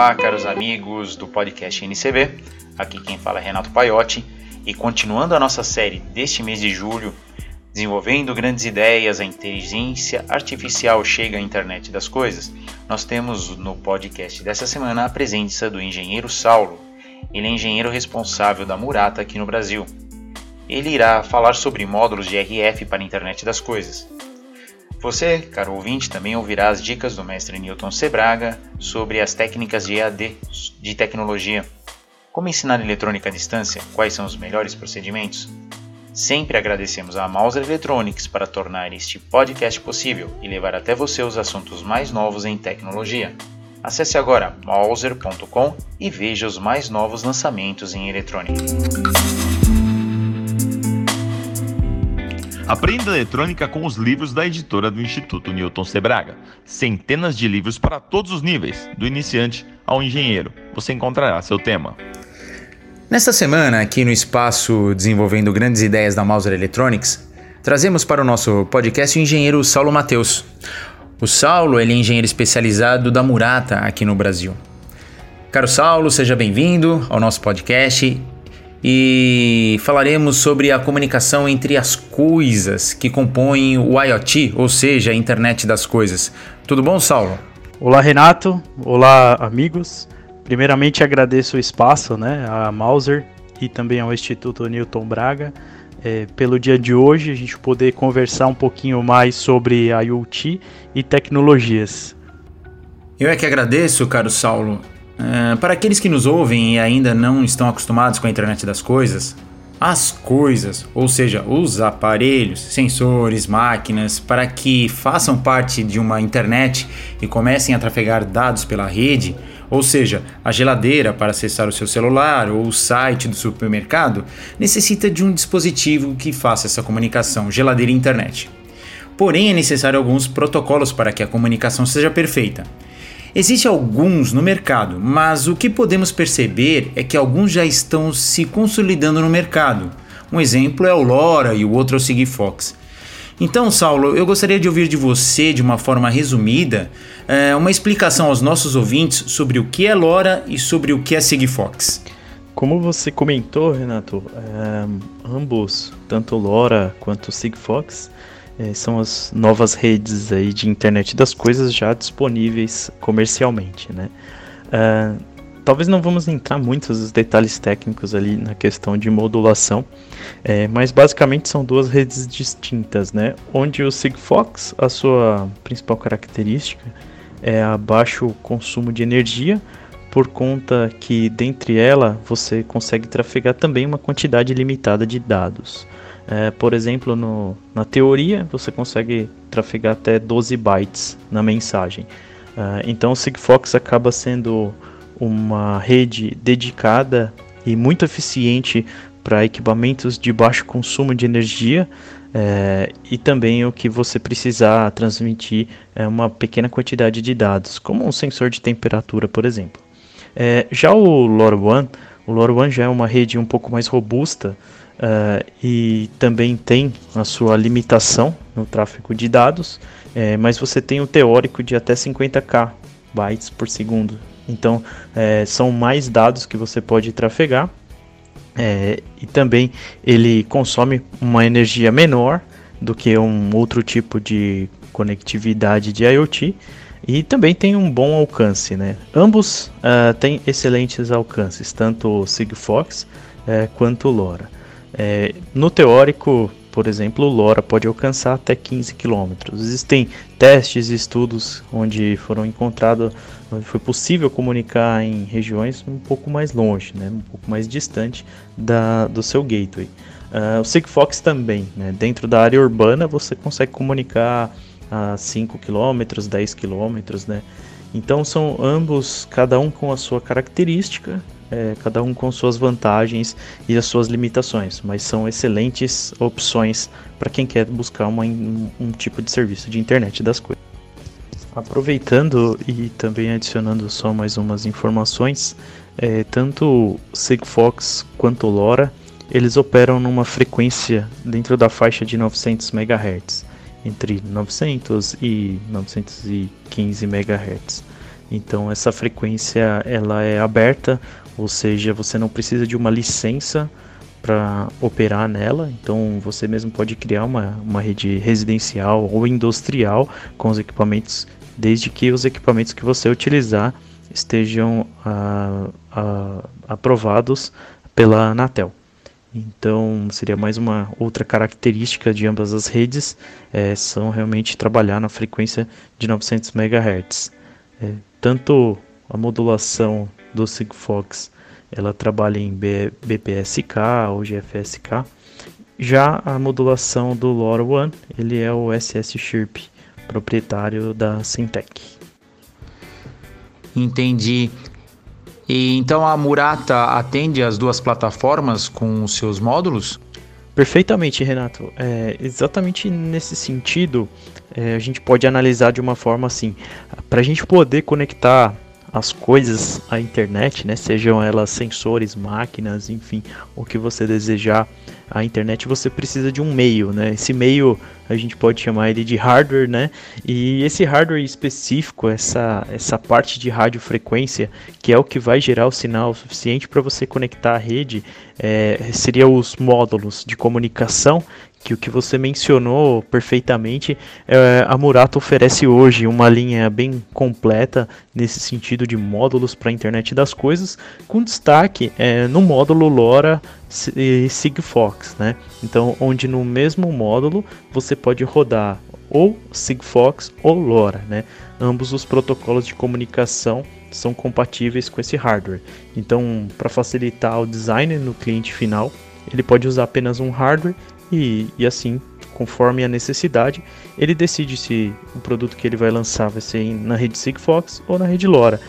Olá, caros amigos do podcast NCB. Aqui quem fala é Renato Paiotti e continuando a nossa série deste mês de julho, desenvolvendo grandes ideias, a inteligência artificial chega à internet das coisas. Nós temos no podcast dessa semana a presença do engenheiro Saulo. Ele é engenheiro responsável da Murata aqui no Brasil. Ele irá falar sobre módulos de RF para a internet das coisas. Você, caro ouvinte, também ouvirá as dicas do mestre Newton Sebraga sobre as técnicas de EAD de tecnologia. Como ensinar eletrônica à distância? Quais são os melhores procedimentos? Sempre agradecemos a Mauser Electronics para tornar este podcast possível e levar até você os assuntos mais novos em tecnologia. Acesse agora mauser.com e veja os mais novos lançamentos em eletrônica. Aprenda eletrônica com os livros da editora do Instituto Newton Sebraga. Centenas de livros para todos os níveis, do iniciante ao engenheiro. Você encontrará seu tema. Nesta semana, aqui no espaço Desenvolvendo Grandes Ideias da Mauser Electronics, trazemos para o nosso podcast o engenheiro Saulo Mateus. O Saulo ele é engenheiro especializado da Murata aqui no Brasil. Caro Saulo, seja bem-vindo ao nosso podcast e falaremos sobre a comunicação entre as coisas que compõem o IoT, ou seja, a internet das coisas. Tudo bom, Saulo? Olá, Renato. Olá, amigos. Primeiramente agradeço o espaço, né, a Mauser e também ao Instituto Newton Braga é, pelo dia de hoje, a gente poder conversar um pouquinho mais sobre IoT e tecnologias. Eu é que agradeço, caro Saulo. Uh, para aqueles que nos ouvem e ainda não estão acostumados com a internet das coisas, as coisas, ou seja, os aparelhos, sensores, máquinas, para que façam parte de uma internet e comecem a trafegar dados pela rede, ou seja, a geladeira para acessar o seu celular ou o site do supermercado, necessita de um dispositivo que faça essa comunicação, geladeira e internet. Porém, é necessário alguns protocolos para que a comunicação seja perfeita. Existem alguns no mercado, mas o que podemos perceber é que alguns já estão se consolidando no mercado. Um exemplo é o LoRa e o outro é o Sigfox. Então, Saulo, eu gostaria de ouvir de você, de uma forma resumida, eh, uma explicação aos nossos ouvintes sobre o que é LoRa e sobre o que é Sigfox. Como você comentou, Renato, é, ambos, tanto LoRa quanto Sigfox, é, são as novas redes aí de internet das coisas já disponíveis comercialmente, né? Uh, talvez não vamos entrar muito nos detalhes técnicos ali na questão de modulação, é, mas basicamente são duas redes distintas, né? Onde o Sigfox, a sua principal característica é a baixo consumo de energia, por conta que dentre ela você consegue trafegar também uma quantidade limitada de dados. É, por exemplo, no, na teoria, você consegue trafegar até 12 bytes na mensagem. Uh, então, o Sigfox acaba sendo uma rede dedicada e muito eficiente para equipamentos de baixo consumo de energia é, e também o que você precisar transmitir é uma pequena quantidade de dados, como um sensor de temperatura, por exemplo. É, já o LoRaWAN, o LoRaWAN já é uma rede um pouco mais robusta, Uh, e também tem a sua limitação no tráfego de dados, é, mas você tem o teórico de até 50k bytes por segundo. Então é, são mais dados que você pode trafegar é, e também ele consome uma energia menor do que um outro tipo de conectividade de IoT e também tem um bom alcance, né? Ambos uh, têm excelentes alcances, tanto o Sigfox uh, quanto o LoRa. É, no teórico, por exemplo, o LoRa pode alcançar até 15 km. Existem testes e estudos onde foram encontrados, onde foi possível comunicar em regiões um pouco mais longe, né, um pouco mais distante da, do seu gateway. Uh, o Sigfox também, né, dentro da área urbana você consegue comunicar a 5 km, 10 km, né? Então são ambos, cada um com a sua característica, é, cada um com suas vantagens e as suas limitações, mas são excelentes opções para quem quer buscar uma, um, um, tipo de serviço de internet das coisas. Aproveitando e também adicionando só mais umas informações, é, tanto Sigfox quanto LoRa eles operam numa frequência dentro da faixa de 900 MHz, entre 900 e 915 MHz. Então essa frequência ela é aberta, ou seja, você não precisa de uma licença para operar nela. Então você mesmo pode criar uma, uma rede residencial ou industrial com os equipamentos, desde que os equipamentos que você utilizar estejam ah, ah, aprovados pela Anatel. Então seria mais uma outra característica de ambas as redes, é, são realmente trabalhar na frequência de 900 MHz. É, tanto a modulação do Sigfox ela trabalha em BPSK ou GFSK. Já a modulação do LoRaWAN, ele é o SS Chirp, proprietário da Syntec. Entendi. E então a Murata atende as duas plataformas com os seus módulos? Perfeitamente, Renato. É, exatamente nesse sentido, é, a gente pode analisar de uma forma assim: para a gente poder conectar as coisas à internet, né, sejam elas sensores, máquinas, enfim, o que você desejar a internet, você precisa de um meio, né? Esse meio a gente pode chamar ele de hardware, né? E esse hardware específico, essa, essa parte de radiofrequência, que é o que vai gerar o sinal suficiente para você conectar a rede, é, seria os módulos de comunicação que o que você mencionou perfeitamente, é, a Murata oferece hoje uma linha bem completa nesse sentido de módulos para a internet das coisas, com destaque é, no módulo LoRa e Sigfox, né? Então, onde no mesmo módulo você pode rodar ou Sigfox ou LoRa, né? Ambos os protocolos de comunicação são compatíveis com esse hardware. Então, para facilitar o design no cliente final, ele pode usar apenas um hardware e, e assim, conforme a necessidade, ele decide se o produto que ele vai lançar vai ser na rede Sigfox ou na rede LoRa.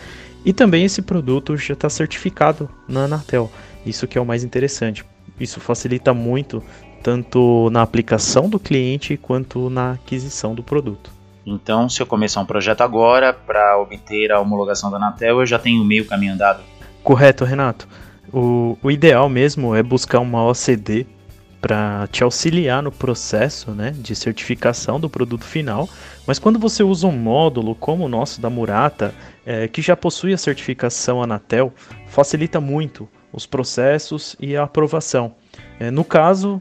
E também esse produto já está certificado na Anatel. Isso que é o mais interessante. Isso facilita muito tanto na aplicação do cliente quanto na aquisição do produto. Então, se eu começar um projeto agora para obter a homologação da Anatel, eu já tenho meio caminho andado. Correto, Renato. O, o ideal mesmo é buscar uma OCD para te auxiliar no processo né, de certificação do produto final. Mas quando você usa um módulo como o nosso da Murata, é, que já possui a certificação Anatel, facilita muito os processos e a aprovação. É, no caso,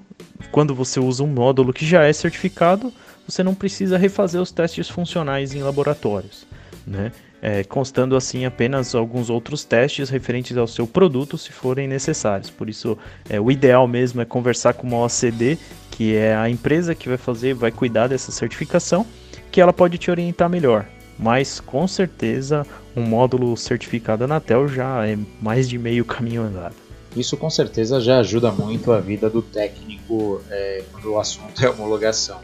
quando você usa um módulo que já é certificado, você não precisa refazer os testes funcionais em laboratórios, né? É, constando assim apenas alguns outros testes referentes ao seu produto, se forem necessários. Por isso, é, o ideal mesmo é conversar com uma OCD, que é a empresa que vai fazer, vai cuidar dessa certificação, que ela pode te orientar melhor. Mas com certeza, um módulo certificado Anatel já é mais de meio caminho andado. Isso com certeza já ajuda muito a vida do técnico é, quando o assunto é homologação.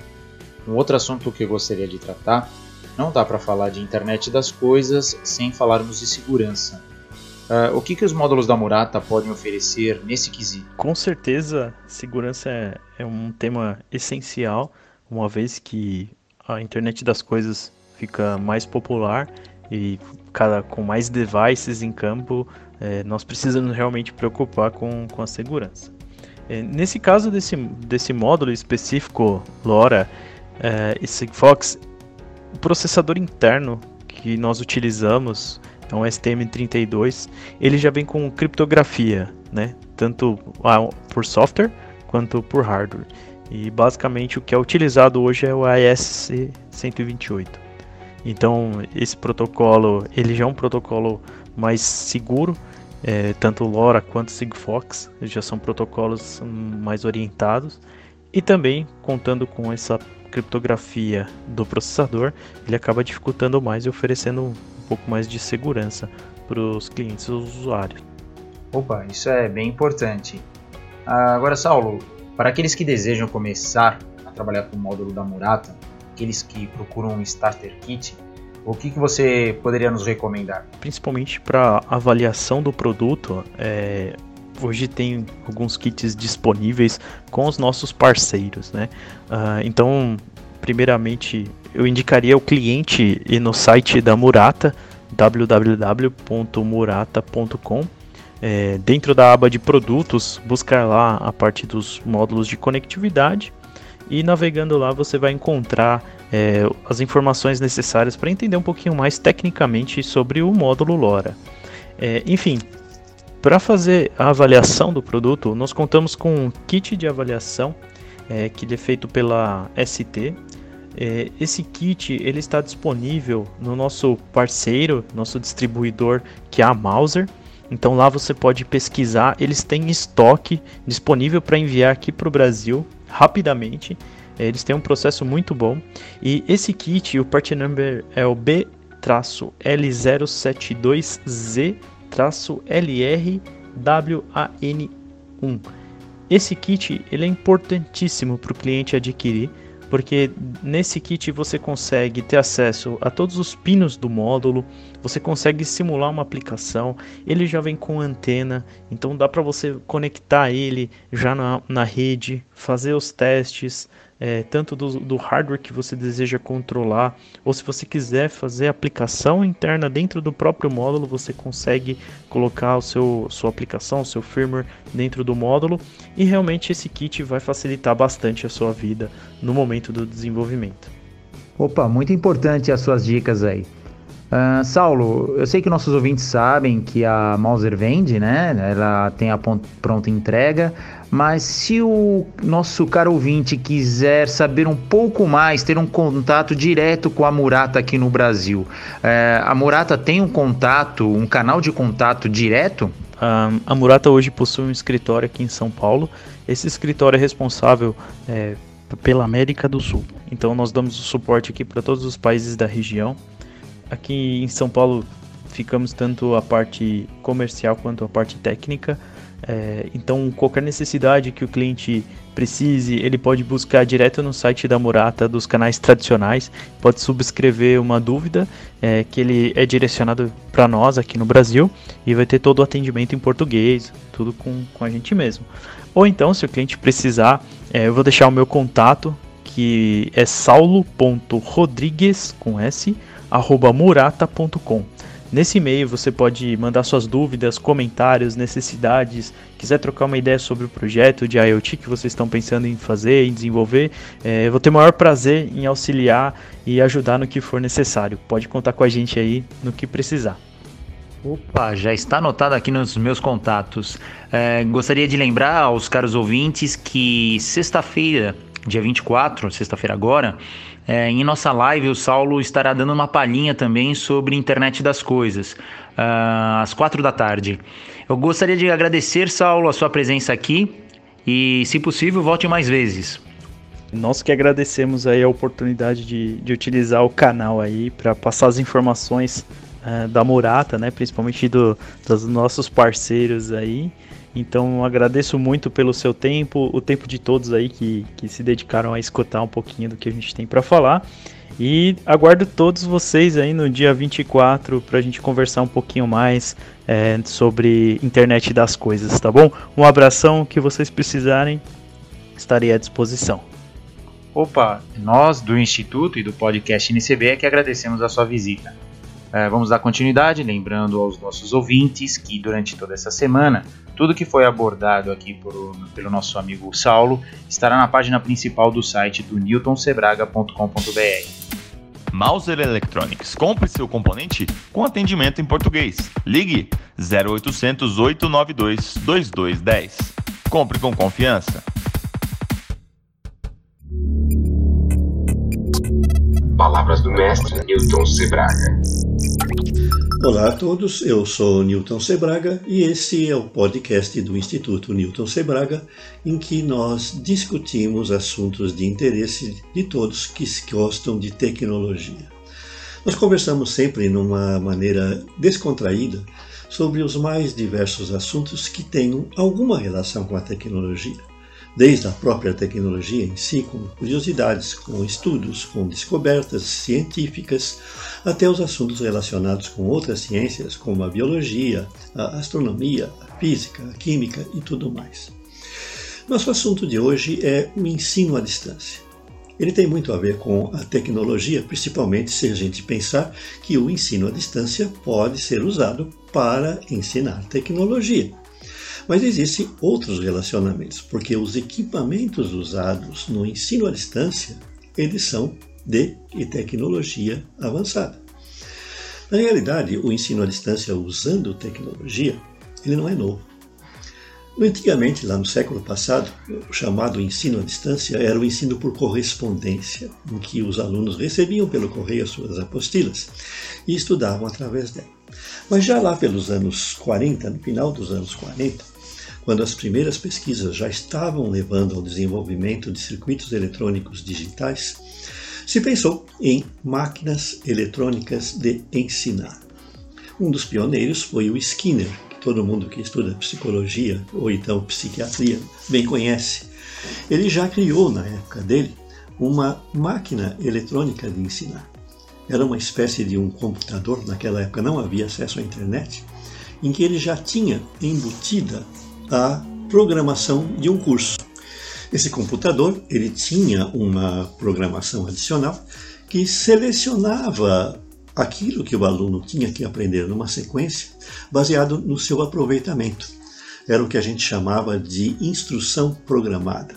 Um outro assunto que eu gostaria de tratar, não dá para falar de internet das coisas sem falarmos de segurança. Uh, o que, que os módulos da Murata podem oferecer nesse quesito? Com certeza, segurança é, é um tema essencial, uma vez que a internet das coisas fica mais popular e cada, com mais devices em campo, é, nós precisamos realmente preocupar com, com a segurança. É, nesse caso desse, desse módulo específico LoRa é, e Sigfox, o processador interno que nós utilizamos é um STM32, ele já vem com criptografia, né? tanto por software quanto por hardware. E basicamente o que é utilizado hoje é o AES-128. Então esse protocolo ele já é um protocolo mais seguro, é, tanto LoRa quanto Sigfox já são protocolos mais orientados e também contando com essa criptografia do processador, ele acaba dificultando mais e oferecendo um pouco mais de segurança para os clientes e os usuários. Opa, isso é bem importante. Agora, Saulo, para aqueles que desejam começar a trabalhar com o módulo da Murata, aqueles que procuram um starter kit, o que, que você poderia nos recomendar? Principalmente para avaliação do produto, é, hoje tem alguns kits disponíveis com os nossos parceiros, né? Uh, então, primeiramente, eu indicaria o cliente ir no site da Murata, www.murata.com. É, dentro da aba de produtos, buscar lá a parte dos módulos de conectividade e navegando lá você vai encontrar é, as informações necessárias para entender um pouquinho mais tecnicamente sobre o módulo LoRa. É, enfim, para fazer a avaliação do produto, nós contamos com um kit de avaliação é, que é feito pela ST. É, esse kit ele está disponível no nosso parceiro, nosso distribuidor, que é a Mauser. Então lá você pode pesquisar, eles têm estoque disponível para enviar aqui para o Brasil rapidamente. É, eles têm um processo muito bom. E esse kit, o part number é o B-L072Z-LRWAN1. Esse kit ele é importantíssimo para o cliente adquirir porque nesse kit você consegue ter acesso a todos os pinos do módulo, você consegue simular uma aplicação, ele já vem com antena, então dá para você conectar ele já na, na rede, fazer os testes, é, tanto do, do, hardware que você deseja controlar, ou se você quiser fazer aplicação interna dentro do próprio módulo, você consegue colocar o seu sua aplicação, o seu firmware dentro do módulo, e realmente esse kit vai facilitar bastante a sua vida no momento do desenvolvimento. Opa, muito importante as suas dicas aí. Uh, Saulo, eu sei que nossos ouvintes sabem que a Mauser vende, né? Ela tem a pronta entrega, mas se o nosso caro ouvinte quiser saber um pouco mais, ter um contato direto com a Murata aqui no Brasil, uh, a Murata tem um contato, um canal de contato direto? Uh, a Murata hoje possui um escritório aqui em São Paulo. Esse escritório é responsável é, pela América do Sul. Então nós damos o suporte aqui para todos os países da região aqui em São Paulo ficamos tanto a parte comercial quanto a parte técnica. É, então, qualquer necessidade que o cliente precise, ele pode buscar direto no site da Murata dos canais tradicionais, pode subscrever uma dúvida é, que ele é direcionado para nós aqui no Brasil e vai ter todo o atendimento em português, tudo com, com a gente mesmo. Ou então, se o cliente precisar, é, eu vou deixar o meu contato que é saulo.rodrigues com S murata.com. Nesse e-mail você pode mandar suas dúvidas, comentários, necessidades, quiser trocar uma ideia sobre o projeto de IoT que vocês estão pensando em fazer, em desenvolver. É, eu vou ter o maior prazer em auxiliar e ajudar no que for necessário. Pode contar com a gente aí no que precisar. Opa, já está anotado aqui nos meus contatos. É, gostaria de lembrar aos caros ouvintes que sexta-feira, dia 24, sexta-feira agora, é, em nossa live, o Saulo estará dando uma palhinha também sobre internet das coisas, uh, às quatro da tarde. Eu gostaria de agradecer, Saulo, a sua presença aqui e, se possível, volte mais vezes. Nós que agradecemos aí a oportunidade de, de utilizar o canal aí para passar as informações uh, da Murata, né, principalmente do, dos nossos parceiros aí. Então agradeço muito pelo seu tempo, o tempo de todos aí que, que se dedicaram a escutar um pouquinho do que a gente tem para falar. E aguardo todos vocês aí no dia 24 para a gente conversar um pouquinho mais é, sobre internet das coisas, tá bom? Um abração, que vocês precisarem, estarei à disposição. Opa, nós do Instituto e do podcast NCB é que agradecemos a sua visita. É, vamos dar continuidade, lembrando aos nossos ouvintes que durante toda essa semana, tudo que foi abordado aqui por, pelo nosso amigo Saulo estará na página principal do site do newtonsebraga.com.br. Mauser Electronics. Compre seu componente com atendimento em português. Ligue 0800 892 2210. Compre com confiança. Palavras do mestre Newton Sebraga. Olá a todos, eu sou Newton Sebraga e esse é o podcast do Instituto Newton Sebraga, em que nós discutimos assuntos de interesse de todos que gostam de tecnologia. Nós conversamos sempre numa maneira descontraída sobre os mais diversos assuntos que tenham alguma relação com a tecnologia desde a própria tecnologia em si, com curiosidades, com estudos, com descobertas científicas, até os assuntos relacionados com outras ciências, como a biologia, a astronomia, a física, a química e tudo mais. Nosso assunto de hoje é o ensino à distância. ele tem muito a ver com a tecnologia, principalmente se a gente pensar que o ensino à distância pode ser usado para ensinar tecnologia. Mas existem outros relacionamentos, porque os equipamentos usados no ensino à distância, eles são de tecnologia avançada. Na realidade, o ensino à distância usando tecnologia, ele não é novo. Antigamente, lá no século passado, o chamado ensino à distância era o ensino por correspondência, em que os alunos recebiam pelo correio as suas apostilas e estudavam através dela. Mas já lá pelos anos 40, no final dos anos 40, quando as primeiras pesquisas já estavam levando ao desenvolvimento de circuitos eletrônicos digitais, se pensou em máquinas eletrônicas de ensinar. Um dos pioneiros foi o Skinner, todo mundo que estuda psicologia ou então psiquiatria bem conhece. Ele já criou, na época dele, uma máquina eletrônica de ensinar. Era uma espécie de um computador, naquela época não havia acesso à internet, em que ele já tinha embutida a programação de um curso. Esse computador ele tinha uma programação adicional que selecionava aquilo que o aluno tinha que aprender numa sequência, baseado no seu aproveitamento. Era o que a gente chamava de instrução programada.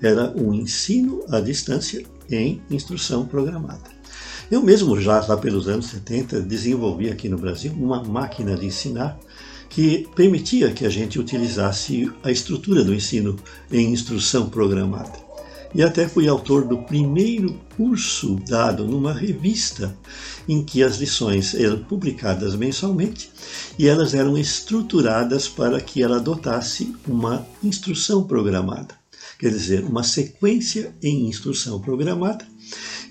Era um ensino à distância em instrução programada. Eu mesmo, já lá pelos anos 70, desenvolvi aqui no Brasil uma máquina de ensinar que permitia que a gente utilizasse a estrutura do ensino em instrução programada. E até fui autor do primeiro curso dado numa revista em que as lições eram publicadas mensalmente e elas eram estruturadas para que ela adotasse uma instrução programada, quer dizer, uma sequência em instrução programada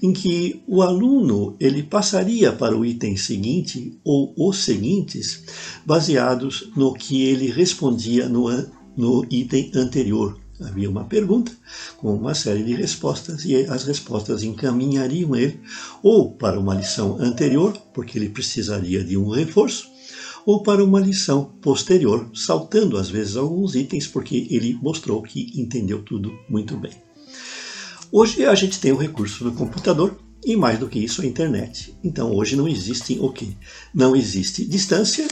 em que o aluno ele passaria para o item seguinte ou os seguintes baseados no que ele respondia no, no item anterior Havia uma pergunta com uma série de respostas e as respostas encaminhariam ele ou para uma lição anterior, porque ele precisaria de um reforço, ou para uma lição posterior, saltando às vezes alguns itens, porque ele mostrou que entendeu tudo muito bem. Hoje a gente tem o recurso do computador e mais do que isso a internet. Então hoje não existe o que? Não existe distância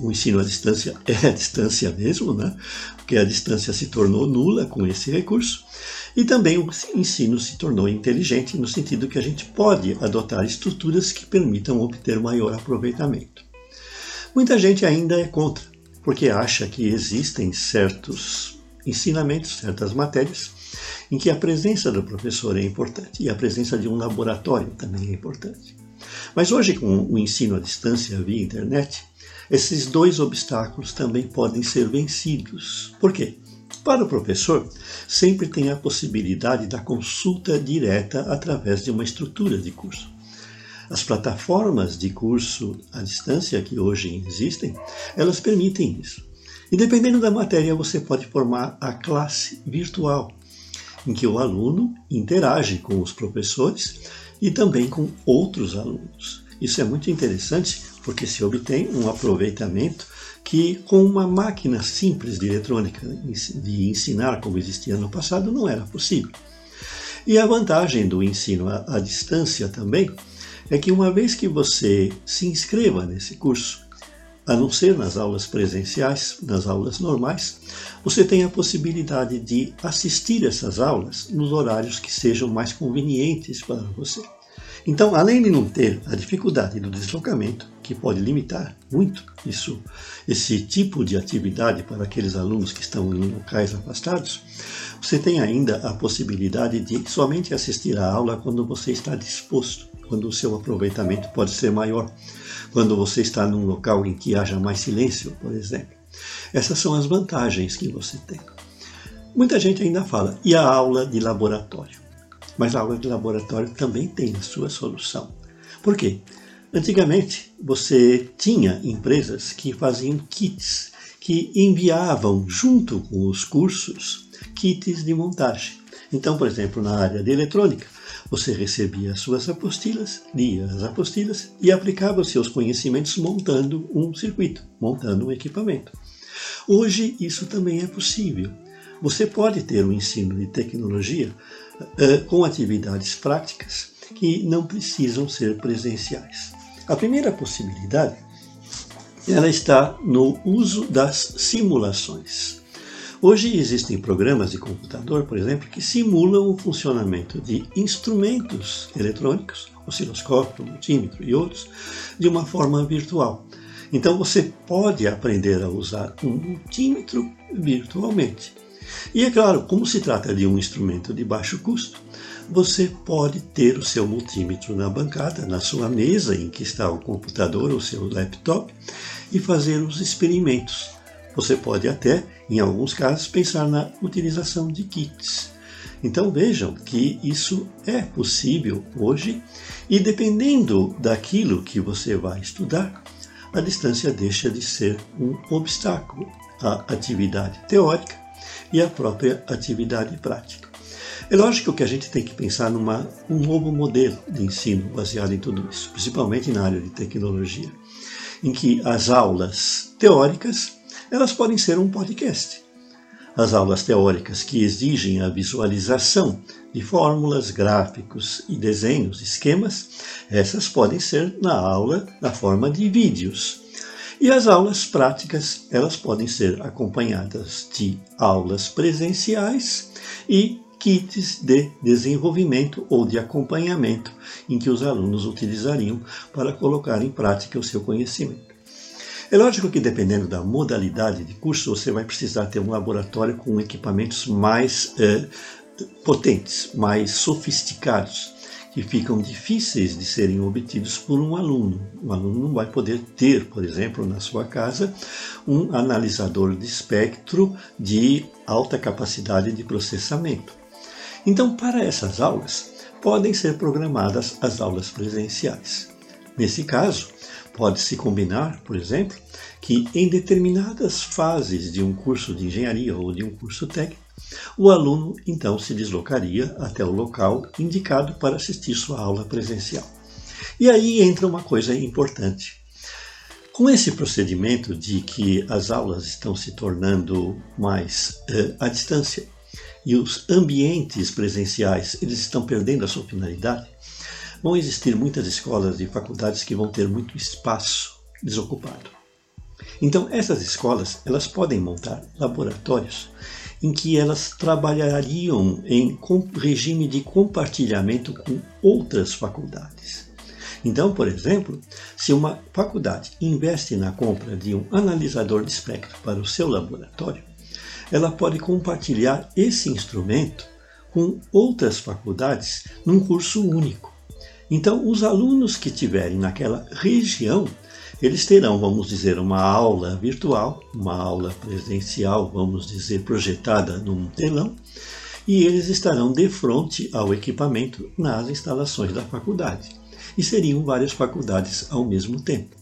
o ensino à distância é a distância mesmo, né? porque a distância se tornou nula com esse recurso, e também o ensino se tornou inteligente no sentido que a gente pode adotar estruturas que permitam obter maior aproveitamento. Muita gente ainda é contra, porque acha que existem certos ensinamentos, certas matérias, em que a presença do professor é importante e a presença de um laboratório também é importante. Mas hoje, com o ensino à distância via internet, esses dois obstáculos também podem ser vencidos. Por quê? Para o professor, sempre tem a possibilidade da consulta direta através de uma estrutura de curso. As plataformas de curso à distância que hoje existem, elas permitem isso. E dependendo da matéria, você pode formar a classe virtual, em que o aluno interage com os professores e também com outros alunos. Isso é muito interessante porque se obtém um aproveitamento que com uma máquina simples de eletrônica de ensinar como existia no passado não era possível. E a vantagem do ensino à, distância também é que uma vez que você se inscreva nesse curso, a não ser nas aulas presenciais, nas aulas normais, você tem a possibilidade de assistir essas aulas nos horários que sejam mais convenientes para você. Então, além de não ter a dificuldade do deslocamento, que pode limitar muito isso, esse tipo de atividade para aqueles alunos que estão em locais afastados, você tem ainda a possibilidade de somente assistir à aula quando você está disposto, quando o seu aproveitamento pode ser maior, quando você está num local em que haja mais silêncio, por exemplo. Essas são as vantagens que você tem. Muita gente ainda fala, e a aula de laboratório? Mas a aula de laboratório também tem a sua solução. Por quê? Antigamente, você tinha empresas que faziam kits, que enviavam junto com os cursos kits de montagem. Então, por exemplo, na área de eletrônica, você recebia as suas apostilas, lia as apostilas e aplicava seus conhecimentos montando um circuito, montando um equipamento. Hoje isso também é possível. Você pode ter um ensino de tecnologia uh, com atividades práticas que não precisam ser presenciais. A primeira possibilidade ela está no uso das simulações. Hoje existem programas de computador, por exemplo, que simulam o funcionamento de instrumentos eletrônicos, osciloscópio, multímetro e outros, de uma forma virtual. Então você pode aprender a usar um multímetro virtualmente. E é claro, como se trata de um instrumento de baixo custo, você pode ter o seu multímetro na bancada, na sua mesa em que está o computador ou seu laptop e fazer os experimentos. Você pode até, em alguns casos, pensar na utilização de kits. Então vejam que isso é possível hoje e dependendo daquilo que você vai estudar, a distância deixa de ser um obstáculo à atividade teórica e à própria atividade prática. É lógico que a gente tem que pensar numa um novo modelo de ensino baseado em tudo isso, principalmente na área de tecnologia, em que as aulas teóricas elas podem ser um podcast. As aulas teóricas que exigem a visualização de fórmulas, gráficos e desenhos, esquemas, essas podem ser na aula na forma de vídeos. E as aulas práticas, elas podem ser acompanhadas de aulas presenciais e kits de desenvolvimento ou de acompanhamento em que os alunos utilizariam para colocar em prática o seu conhecimento. É lógico que dependendo da modalidade de curso, você vai precisar ter um laboratório com equipamentos mais eh, potentes, mais sofisticados, que ficam difíceis de serem obtidos por um aluno. O aluno não vai poder ter, por exemplo, na sua casa, um analisador de espectro de alta capacidade de processamento. Então, para essas aulas, podem ser programadas as aulas presenciais. Nesse caso, pode-se combinar, por exemplo, que em determinadas fases de um curso de engenharia ou de um curso técnico, o aluno então se deslocaria até o local indicado para assistir sua aula presencial. E aí entra uma coisa importante. Com esse procedimento de que as aulas estão se tornando mais eh, à distância, e os ambientes presenciais eles estão perdendo a sua finalidade, vão existir muitas escolas e faculdades que vão ter muito espaço desocupado. Então, essas escolas elas podem montar laboratórios em que elas trabalhariam em regime de compartilhamento com outras faculdades. Então, por exemplo, se uma faculdade investe na compra de um analisador de espectro para o seu laboratório, ela pode compartilhar esse instrumento com outras faculdades num curso único. Então, os alunos que tiverem naquela região, eles terão, vamos dizer, uma aula virtual, uma aula presencial, vamos dizer, projetada num telão, e eles estarão de frente ao equipamento nas instalações da faculdade. E seriam várias faculdades ao mesmo tempo.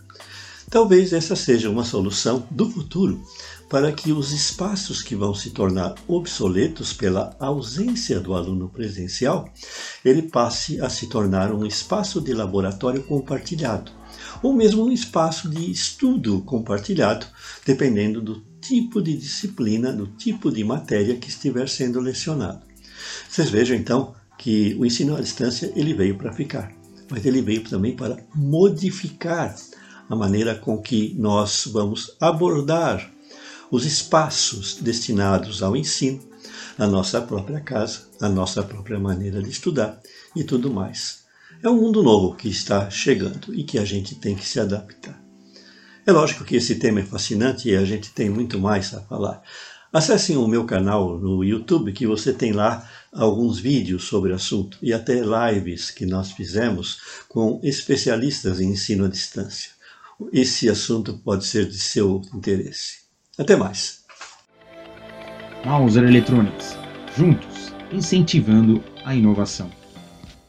Talvez essa seja uma solução do futuro para que os espaços que vão se tornar obsoletos pela ausência do aluno presencial, ele passe a se tornar um espaço de laboratório compartilhado, ou mesmo um espaço de estudo compartilhado, dependendo do tipo de disciplina, do tipo de matéria que estiver sendo lecionado. Vocês vejam então que o ensino à distância ele veio para ficar, mas ele veio também para modificar a maneira com que nós vamos abordar os espaços destinados ao ensino, a nossa própria casa, a nossa própria maneira de estudar e tudo mais. É um mundo novo que está chegando e que a gente tem que se adaptar. É lógico que esse tema é fascinante e a gente tem muito mais a falar. Acessem o meu canal no YouTube, que você tem lá alguns vídeos sobre o assunto e até lives que nós fizemos com especialistas em ensino à distância. Esse assunto pode ser de seu interesse. Até mais. Mauser Electronics, juntos, incentivando a inovação.